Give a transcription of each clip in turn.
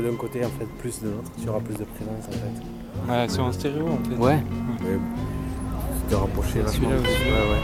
Donc d'un côté en fait plus de l'autre, tu auras plus de présence en fait. Ouais, sur un stéréo en fait. Ouais. Mais te rapprocher vachement. Celui-là aussi. Ouais, ouais.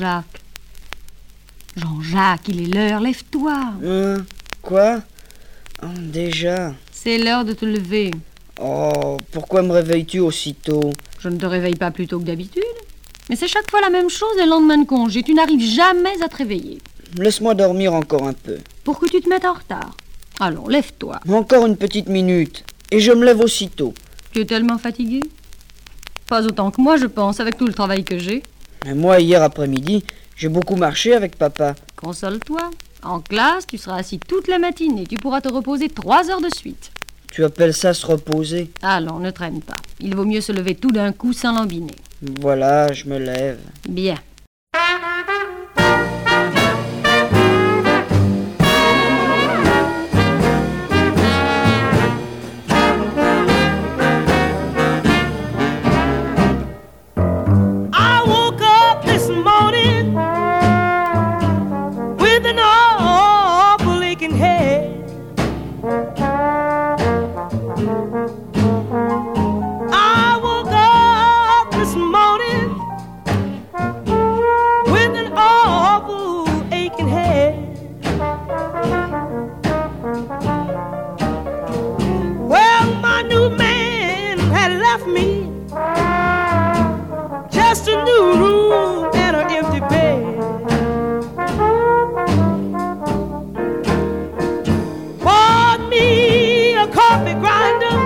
Jean-Jacques. Jean-Jacques, il est l'heure, lève-toi. Hein? Quoi? Oh, Déjà C'est l'heure de te lever. Oh, pourquoi me réveilles-tu aussitôt? Je ne te réveille pas plus tôt que d'habitude. Mais c'est chaque fois la même chose le lendemain de congé. Tu n'arrives jamais à te réveiller. Laisse-moi dormir encore un peu. Pour que tu te mettes en retard. Allons, lève-toi. Encore une petite minute. Et je me lève aussitôt. Tu es tellement fatigué Pas autant que moi, je pense, avec tout le travail que j'ai. Mais moi, hier après-midi, j'ai beaucoup marché avec papa. Console-toi. En classe, tu seras assis toute la matinée. Tu pourras te reposer trois heures de suite. Tu appelles ça se reposer Allons, ne traîne pas. Il vaut mieux se lever tout d'un coup sans lambiner. Voilà, je me lève. Bien. Just a new room and an empty bed. Bought me a coffee grinder.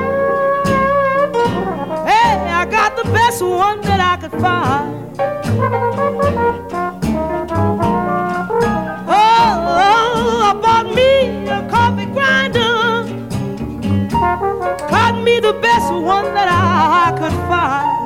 Hey, I got the best one that I could find. the best one that I could find.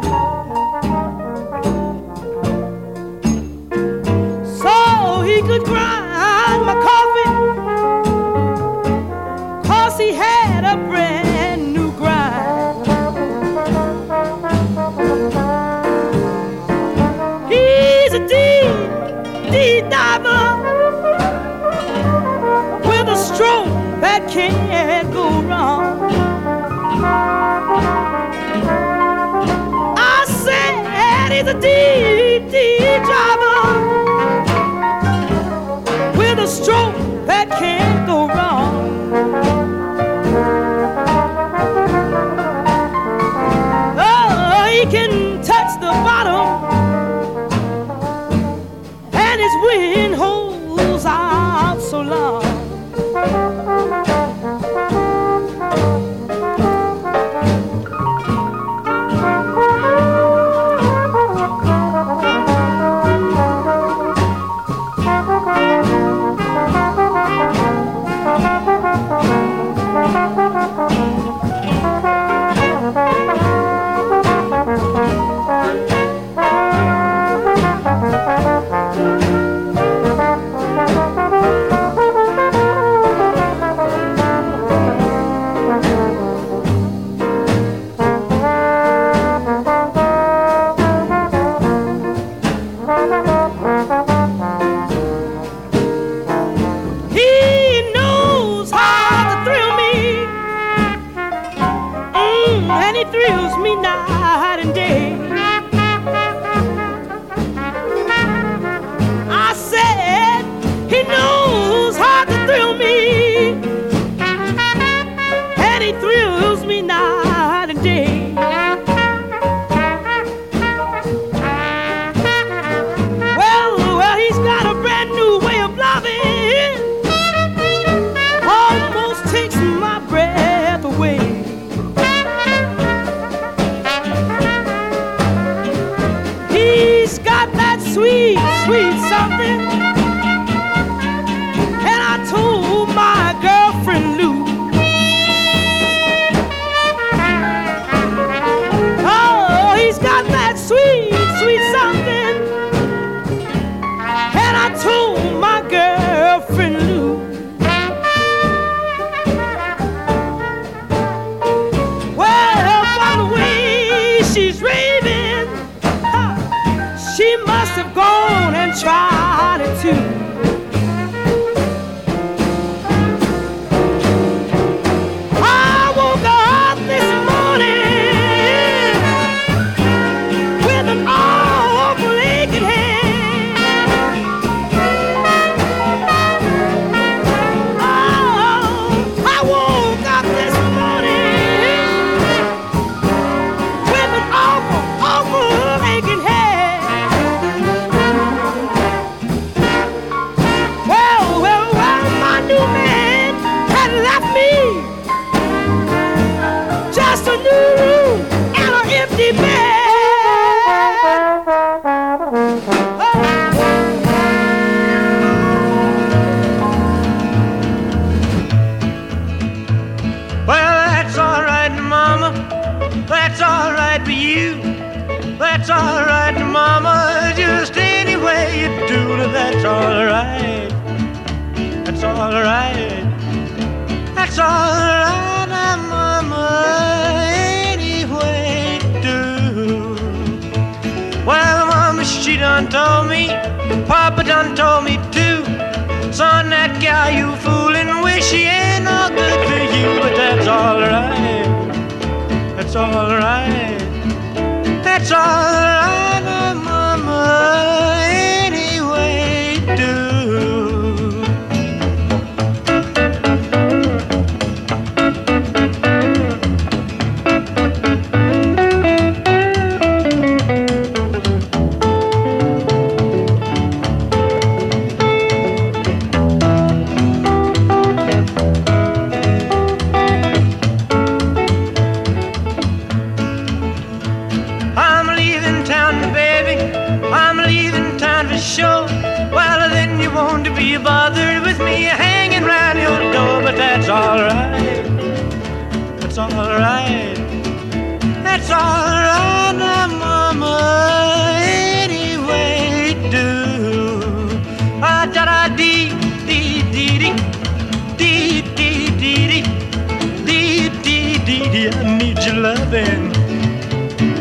Then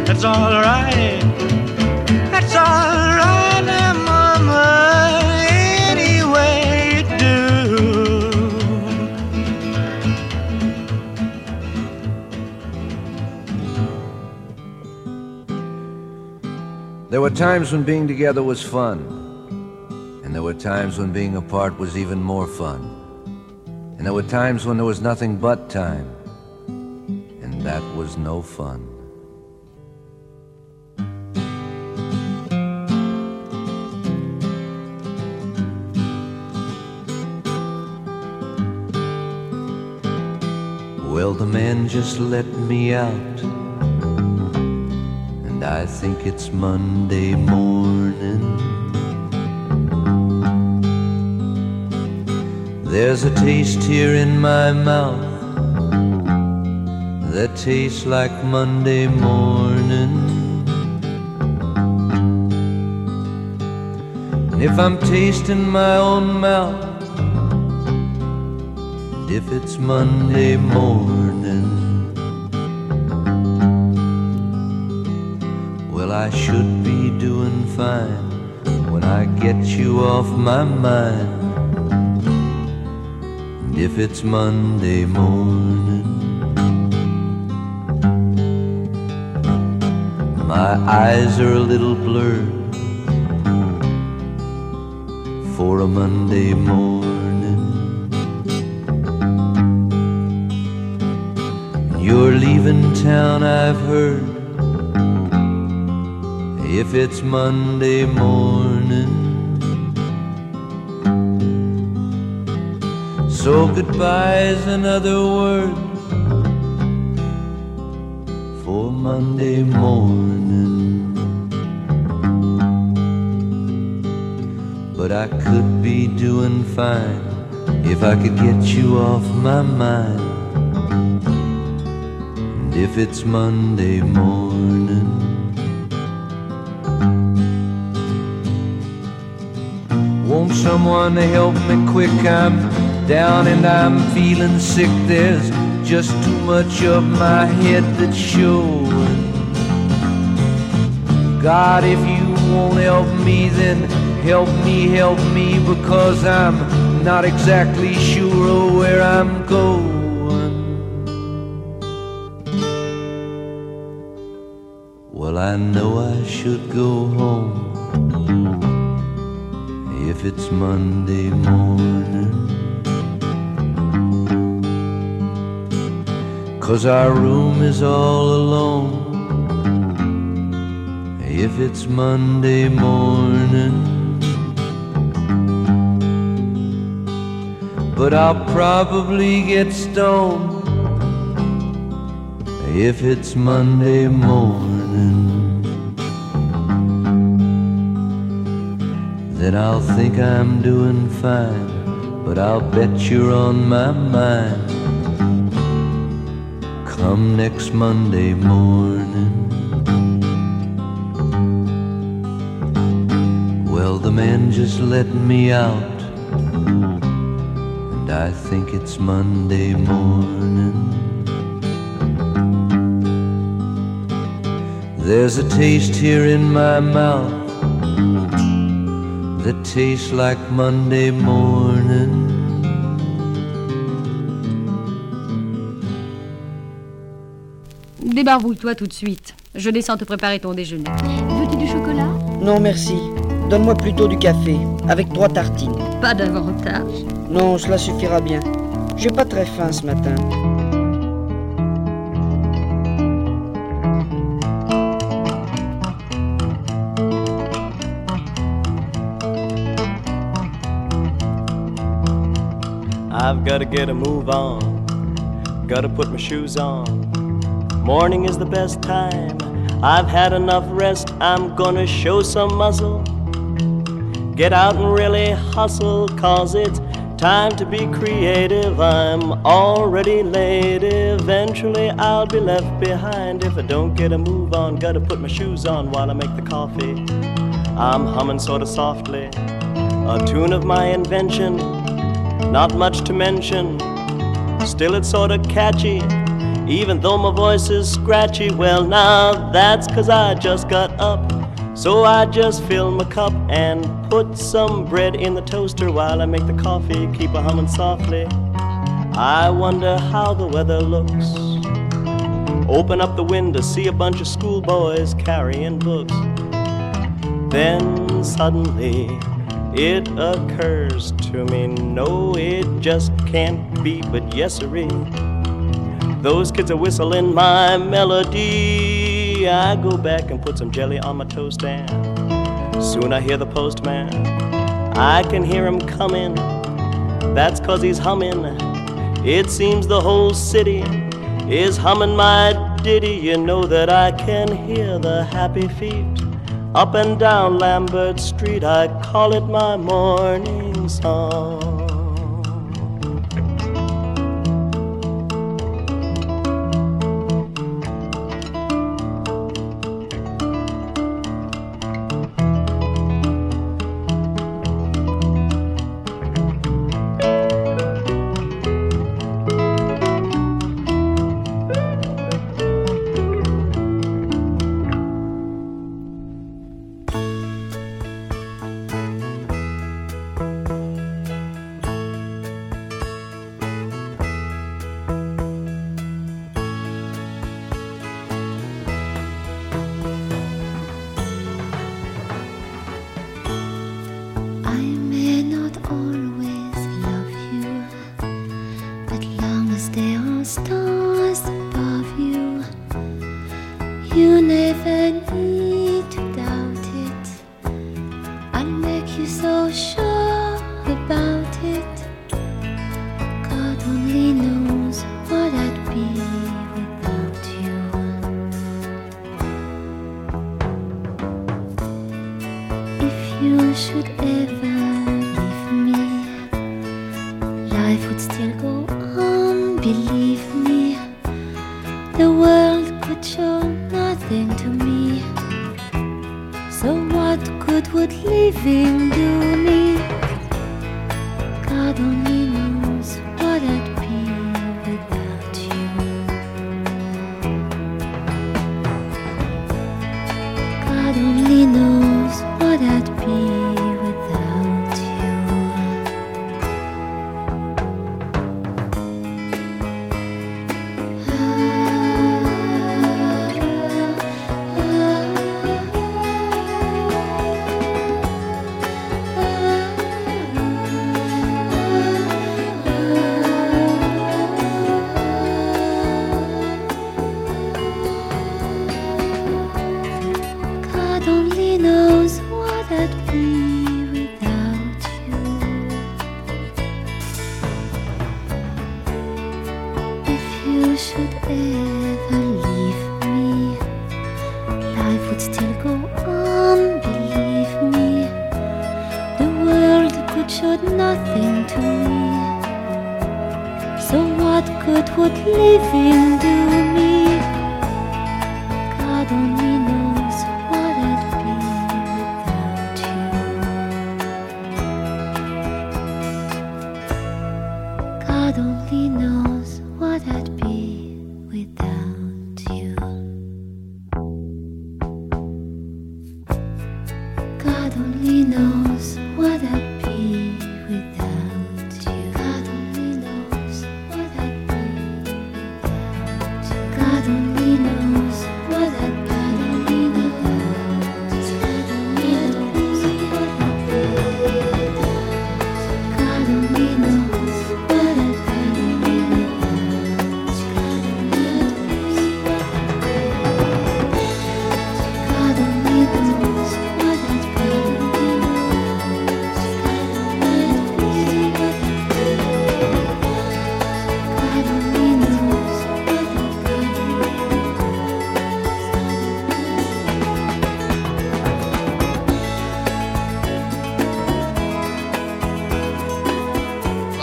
that's alright. That's alright now, Mama, any way you do. There were times when being together was fun, and there were times when being apart was even more fun. And there were times when there was nothing but time, that was no fun. Well, the man just let me out, and I think it's Monday morning. There's a taste here in my mouth that tastes like Monday morning. And if I'm tasting my own mouth, and if it's Monday morning, well, I should be doing fine when I get you off my mind. And if it's Monday morning, my eyes are a little blurred for a Monday morning. You're leaving town, I've heard. If it's Monday morning, so goodbye's another word Monday morning. But I could be doing fine if I could get you off my mind. And if it's Monday morning, won't someone help me quick? I'm down and I'm feeling sick. There's just too much of my head that's showing. God, if you won't help me, then help me, help me, because I'm not exactly sure of where I'm going. Well, I know I should go home if it's Monday morning. Cause our room is all alone if it's Monday morning. But I'll probably get stoned if it's Monday morning. Then I'll think I'm doing fine, but I'll bet you're on my mind. Come next Monday morning. Well, the man just let me out, and I think it's Monday morning. There's a taste here in my mouth that tastes like Monday morning. Débarbouille-toi tout de suite. Je descends te préparer ton déjeuner. Veux-tu du chocolat? Non, merci. Donne-moi plutôt du café, avec trois tartines. Pas davantage. Non, cela suffira bien. J'ai pas très faim ce matin. I've gotta get a move on, gotta put my shoes on. Morning is the best time. I've had enough rest, I'm gonna show some muscle. Get out and really hustle, cause it's time to be creative. I'm already late, eventually I'll be left behind if I don't get a move on. Gotta put my shoes on while I make the coffee. I'm humming sorta softly, a tune of my invention not much to mention. Still, it's sorta catchy. Even though my voice is scratchy, well, now that's 'cause I just got up. So I just fill my cup and put some bread in the toaster while I make the coffee, keep a humming softly. I wonder how the weather looks. Open up the window, see a bunch of schoolboys carrying books. Then suddenly it occurs to me no, it just can't be, but yes, sirree. Those kids are whistling my melody. I go back and put some jelly on my toast, and soon I hear the postman. I can hear him coming. That's 'cause he's humming. It seems the whole city is humming my ditty. You know that I can hear the happy feet up and down Lambert Street. I call it my morning song. Only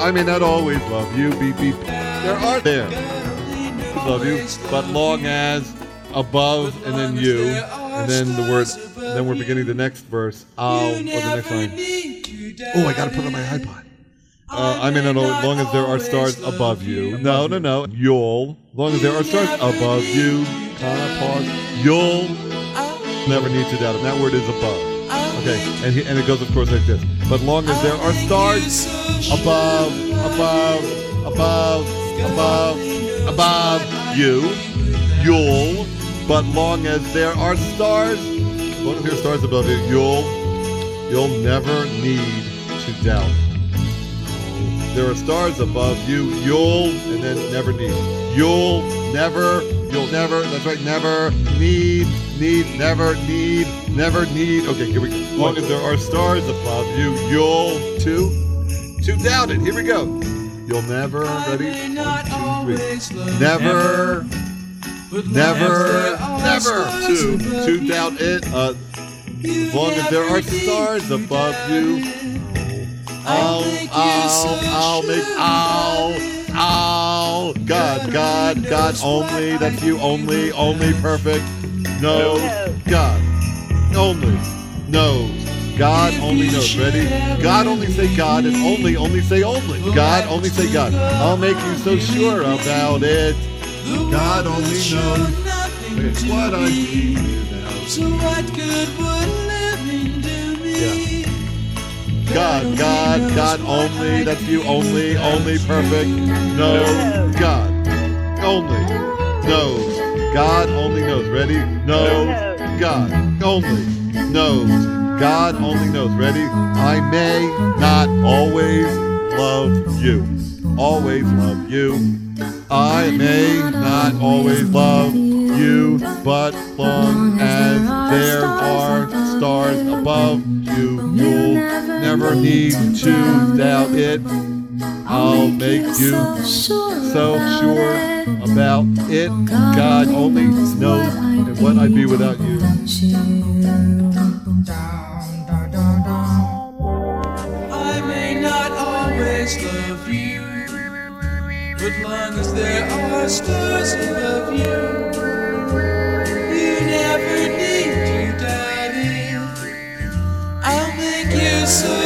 I may not always love you, beep beep. There are there. Love you, but long as above and then you, and then the word, then we're beginning the next verse. I'll or the next line. Oh, I gotta put on my iPod. Uh, I mean, as long as there are stars above you. No, no, no. You'll. As long as there are stars above you. Kind pause. You'll never need to doubt it. That word is above. Okay, and, he, and it goes, of course, like this. But long as there are stars above, above, above, above, above you, you'll. But long as there are stars, long as there are stars above you, you'll, you'll never need to doubt. There are stars above you, you'll, and then never need. You'll never, you'll never, that's right, never need, need, never need, never need. Okay, here we go. As long as there are stars above you, you'll, two, to doubt it. Here we go. You'll never, ready? One, two, three. Never, never, never to, to doubt it. Uh, as long as there are stars above you, I'll, I'll, I'll make, I'll, I'll, God, God, God only, that's you only, only perfect, no, God, only, knows, God only knows, ready? God only say God and only, only say only, God only say God, I'll make you so sure about it, God only knows, it's what I need now. So what good would God, only, that's you only, only perfect. No, God, only knows. God only knows. Ready? No, God only knows. God only knows. Ready? I may not always love you. Always love you. I may not always love you, but long as there are stars above you, you'll never need to doubt it. I'll make you so sure about it. God only knows what I'd be without you. I may not always love you, but long as there are stars above you, you so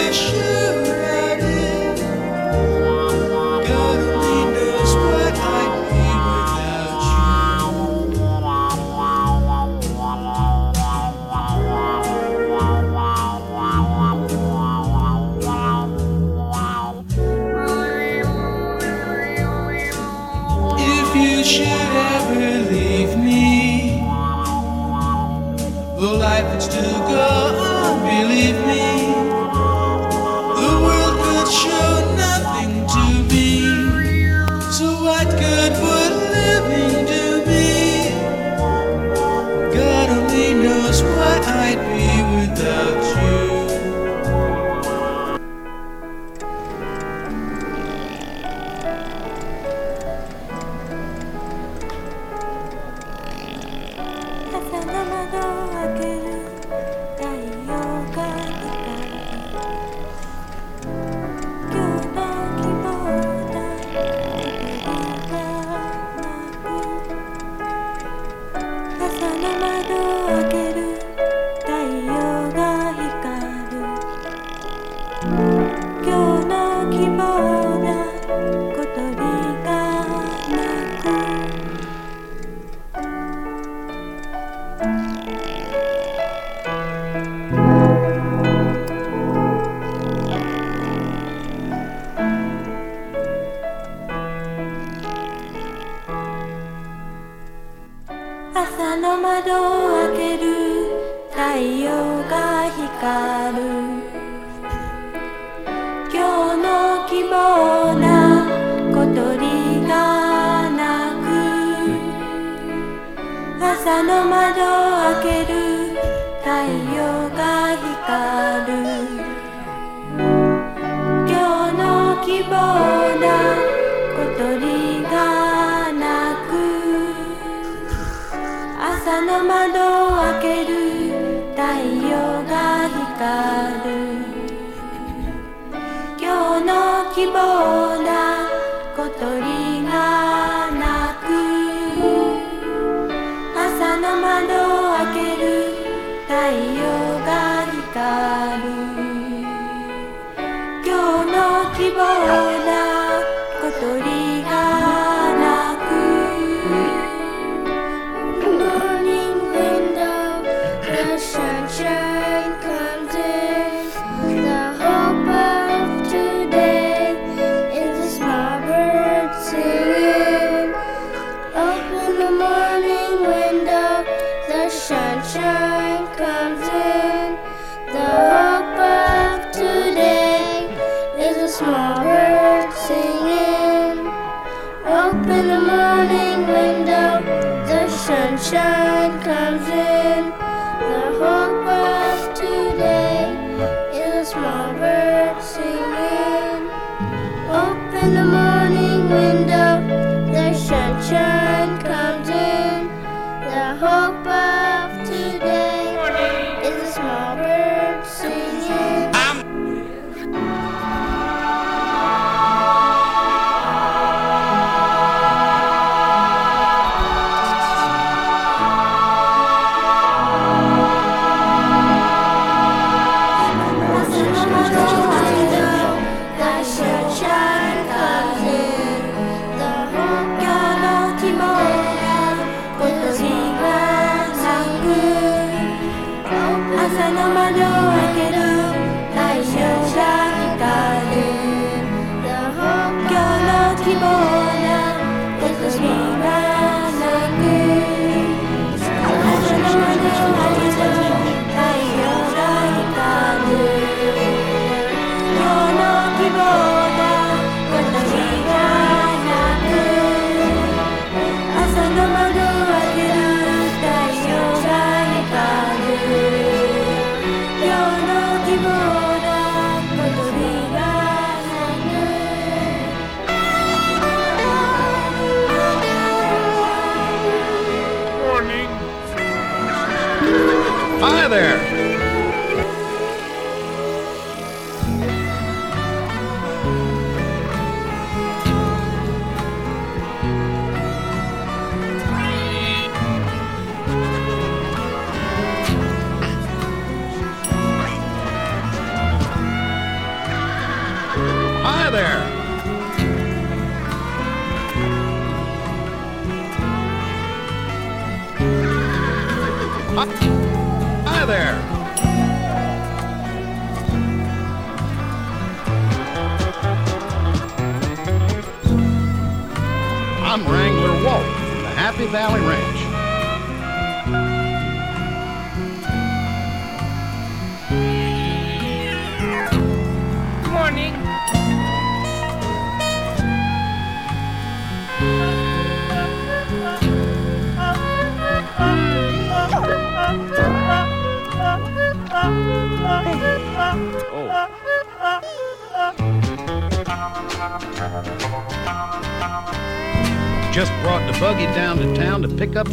Hi there.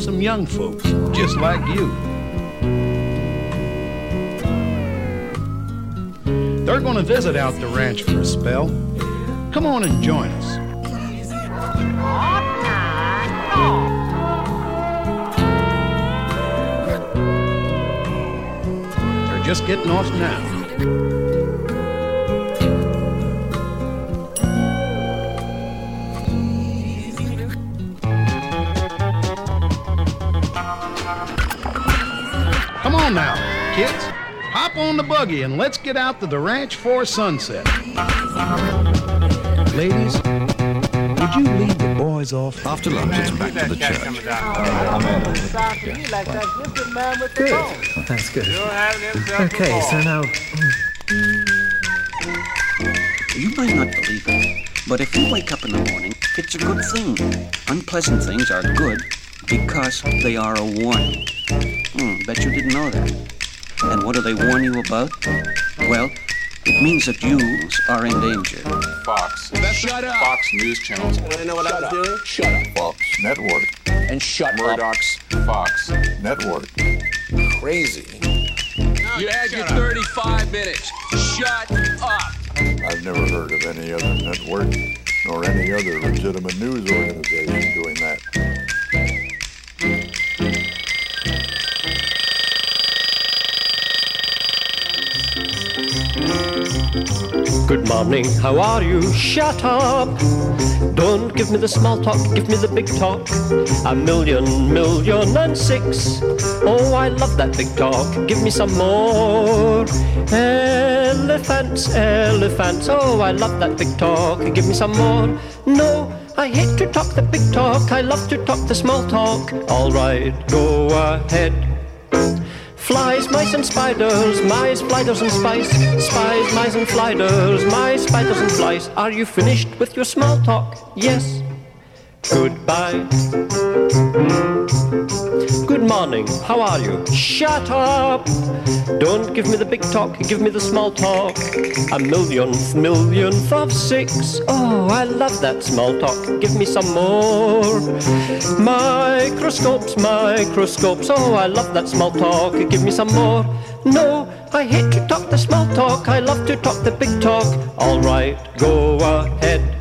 Some young folks, just like you. They're going to visit out the ranch for a spell. Come on and join us. They're just getting off now. Hop on the buggy and let's get out to the ranch for sunset. Ladies, would you lead the boys off? After lunch, it's back to the church. Good. That's good. Okay, so now. You might not believe it, but if you wake up in the morning, it's a good thing. Unpleasant things are good because they are a warning. Hmm, bet you didn't know that. And what do they warn you about? Well, it means that you are in danger. Fox. Shut up. Fox News Channel. channels. Want to know what I was doing? Shut up. Fox Network. And shut Murdoch's Fox Network. Crazy. You had your 35 minutes. Shut up. I've never heard of any other network nor any other legitimate news organization doing that. Good morning, how are you? Shut up! Don't give me the small talk, give me the big talk. A million, million and six. Oh, I love that big talk, give me some more. Elephants, elephants, oh, I love that big talk, give me some more. No, I hate to talk the big talk, I love to talk the small talk. Alright, go ahead. Flies, mice and spiders, mice, spiders and spice, spies, mice and sliders, mice, spiders and flies. Are you finished with your small talk? Yes. Goodbye. Hmm? Good morning, how are you? Shut up! Don't give me the big talk, give me the small talk. A millionth, millionth of six. Oh, I love that small talk, give me some more. Microscopes, microscopes. Oh, I love that small talk, give me some more. No, I hate to talk the small talk, I love to talk the big talk. Alright, go ahead.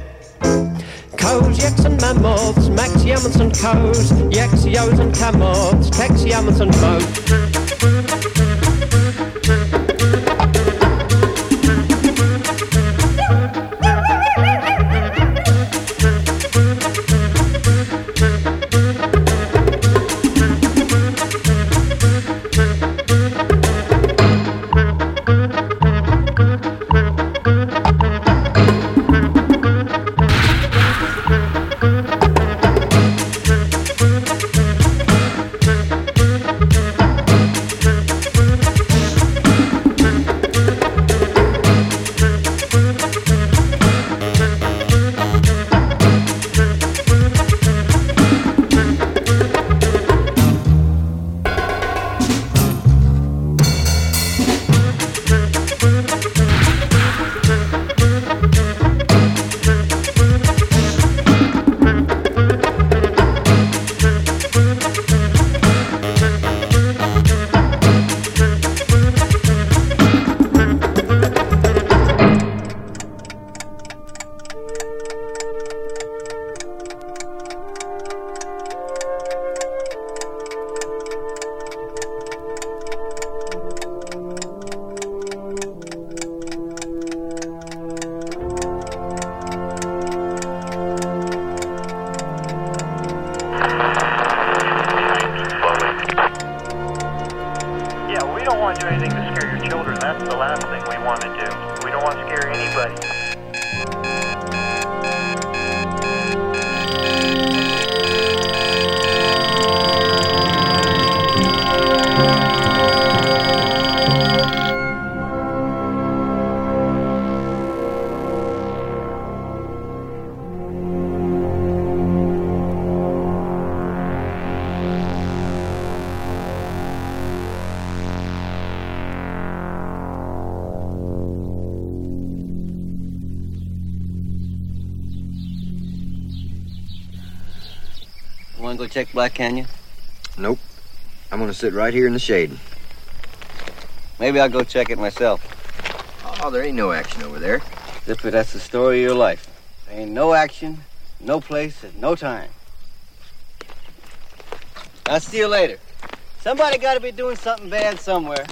Cows, yaks and mammoths, max yammers and cows, yaks, yows and camots, tex, yammers and moats. Black Canyon? Nope. I'm gonna sit right here in the shade. Maybe I'll go check it myself. Oh, there ain't no action over there. Zippy, that's the story of your life. There ain't no action, no place, and no time. I'll see you later. Somebody got to be doing something bad somewhere.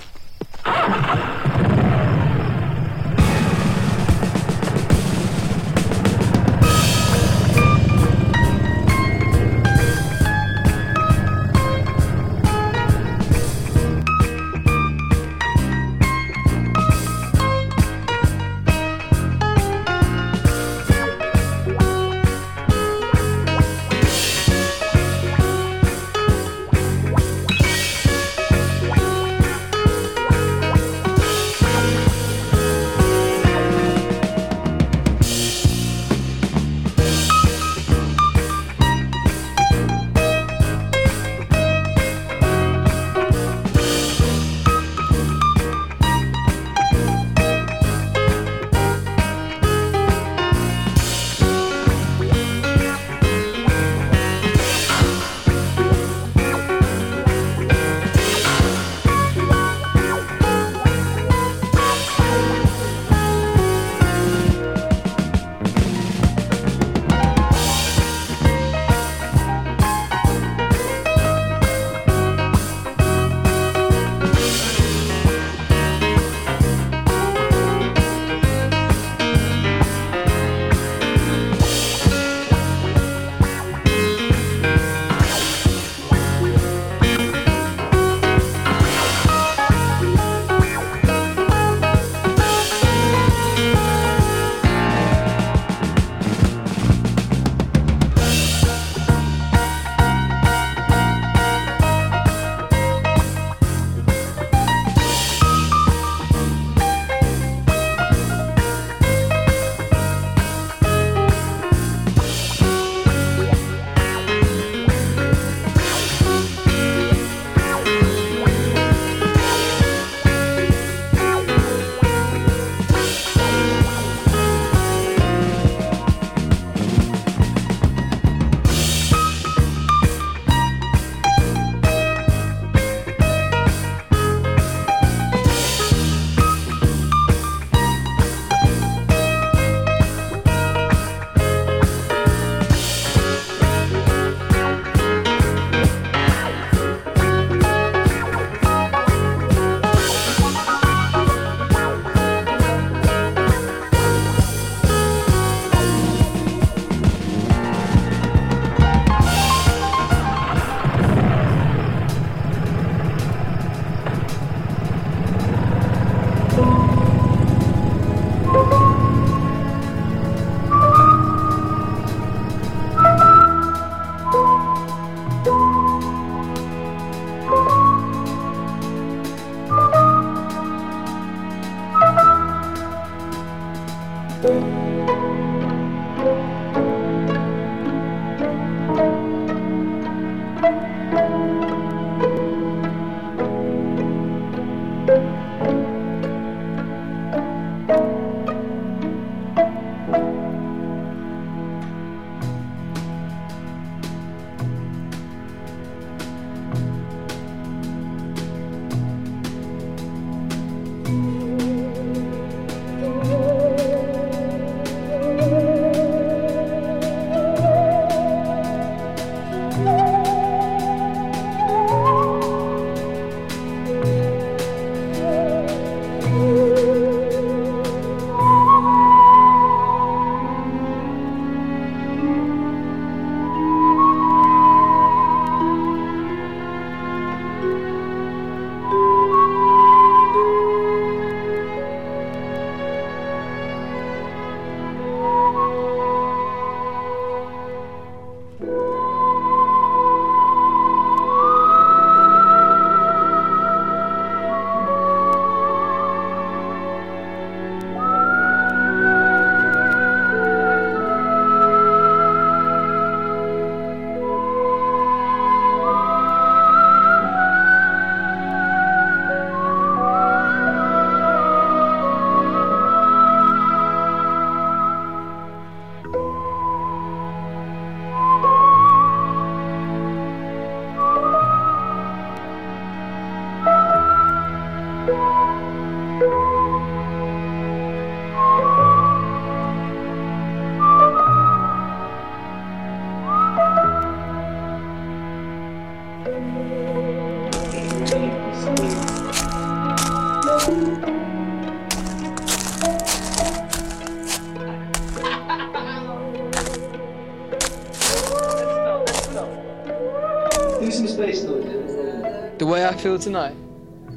Tonight.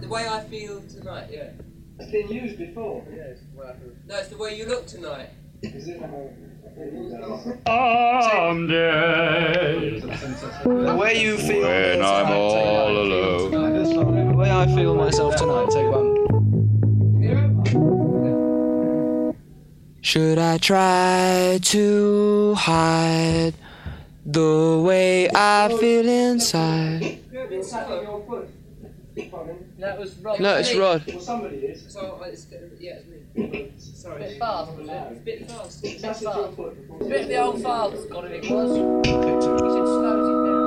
The way I feel tonight, yeah. It's been used before. Yes, No, it's the way you look tonight. Is it? Someday. The way you feel. When I'm all alone. The way I feel myself tonight. Take one. Should I try to hide the way I feel inside? That was Rod. No, it's Rod. Well, somebody is. So, uh, it's, yeah, it's me. Sorry. A bit fast, was it? It's a bit fast. It's a bit fast. your. It's a bit of the old father's got it, it was. He said slows it down.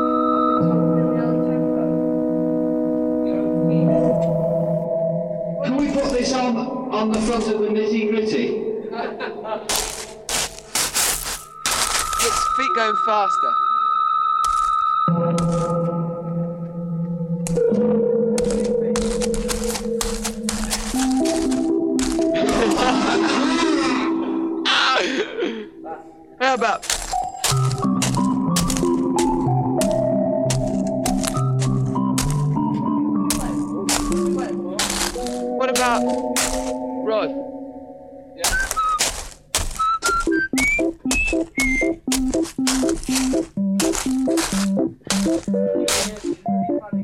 Can we put this on on the front of the nitty gritty? His feet going faster. How about? What about Rod? Are we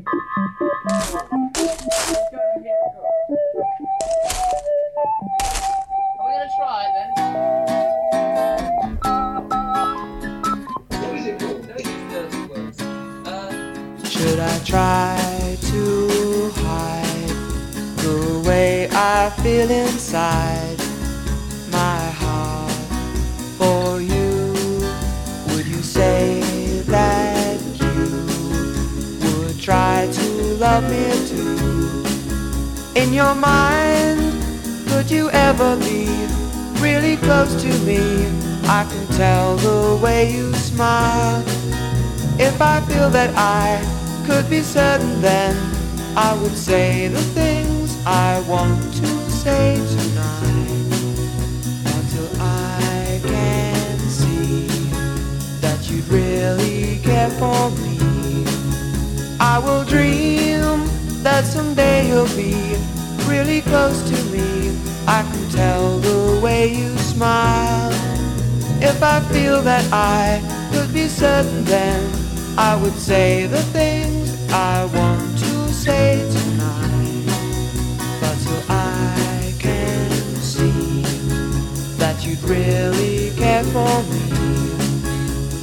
In your mind, could you ever be really close to me? I can tell the way you smile. If I feel that I could be certain, then I would say the things I want to say tonight. Until I can see that you'd really care for me. I will dream that someday you'll be really close to me. I can tell the way you smile. If I feel that I could be certain, then I would say the things I want to say tonight. But till I can see that you'd really care for me.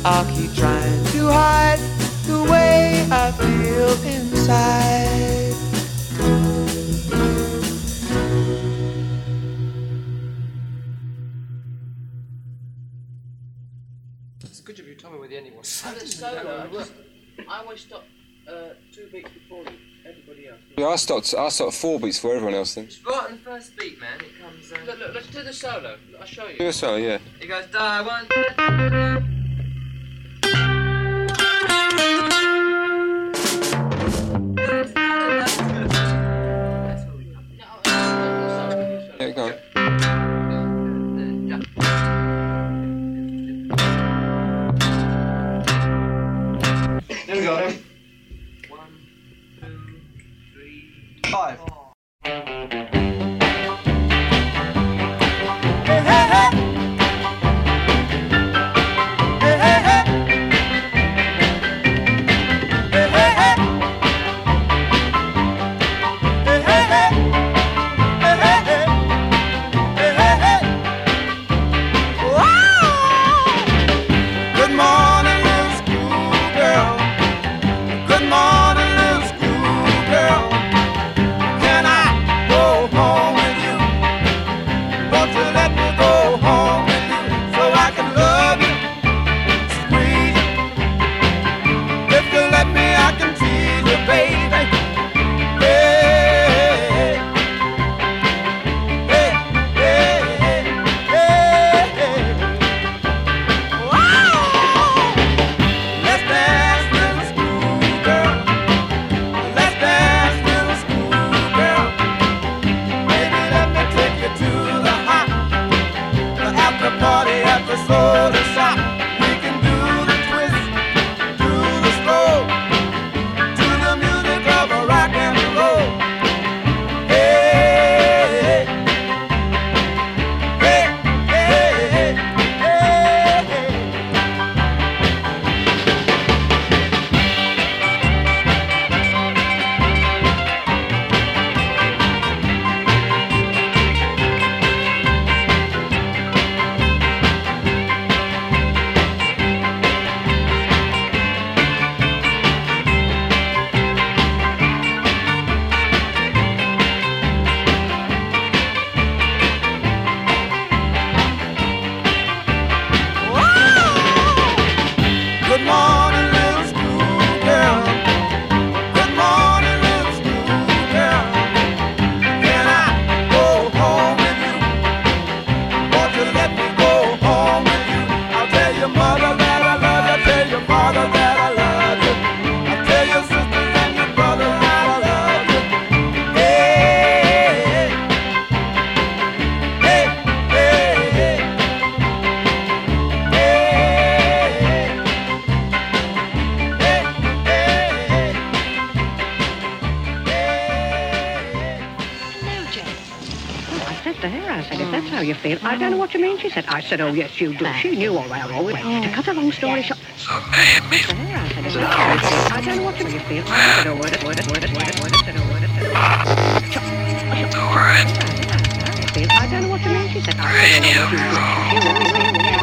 I'll keep trying to hide the way I feel inside. Told me where the ending was. And it's solo. I just, I always stop uh, two beats before you, everybody else. Yeah, I stopped. I stopped four beats for everyone else. Then Right on the first beat, man. It comes. Uh... Look, look, let's do the solo. I'll show you. do a solo, yeah. It goes da one. She said, I said, oh, yes, you do. She knew all right, all right. To cut a long story short. To her, I said, if that's how you feel, I don't know what you feel. I said, oh, word word word word word oh, word oh, word don't know what you mean. She said, I said, oh, what you do. She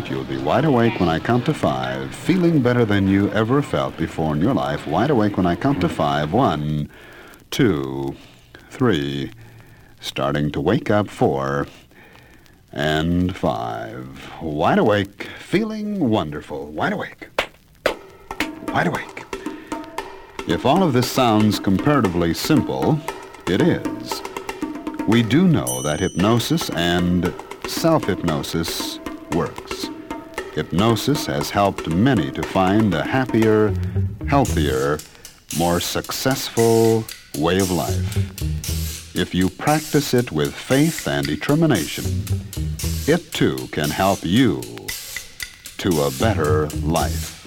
knew. you'll be wide awake when I count to five, feeling better than you ever felt before in your life. Wide awake when I count to five. One, two, three. Starting to wake up. Four and five. Wide awake, feeling wonderful. Wide awake. Wide awake. If all of this sounds comparatively simple, it is. We do know that hypnosis and self-hypnosis works. Hypnosis has helped many to find a happier, healthier, more successful way of life. If you practice it with faith and determination, it too can help you to a better life.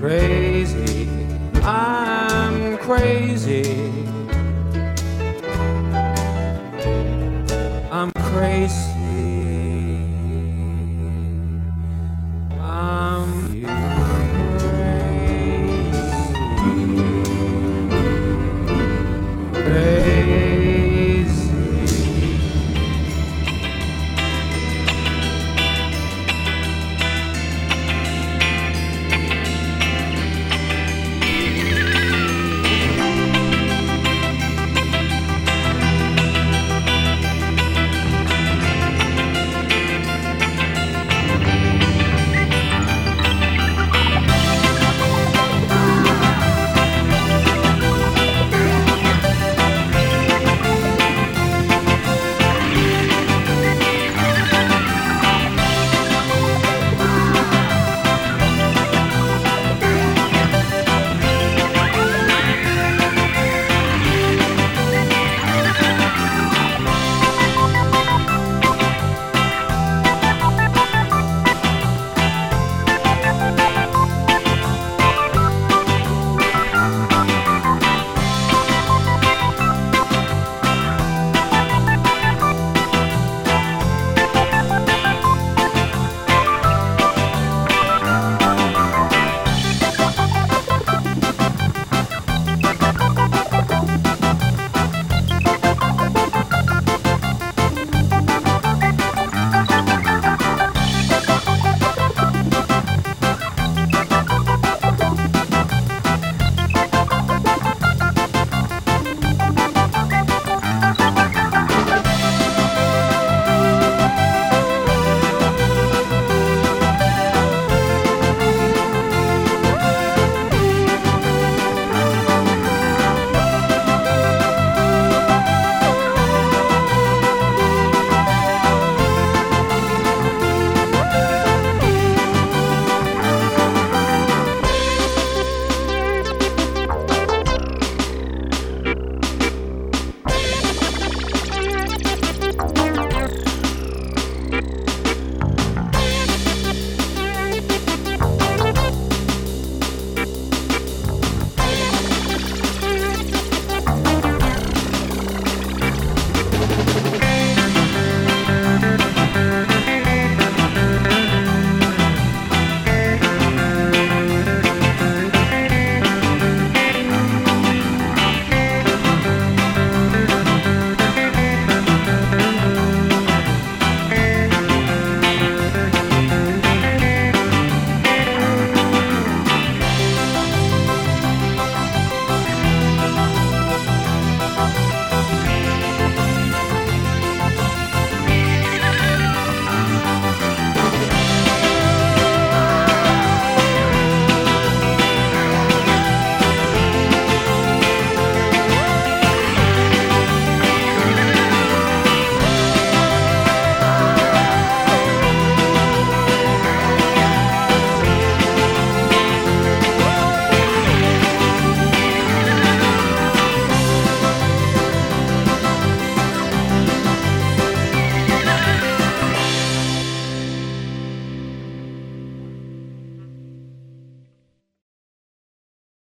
Crazy. I'm crazy. I'm crazy.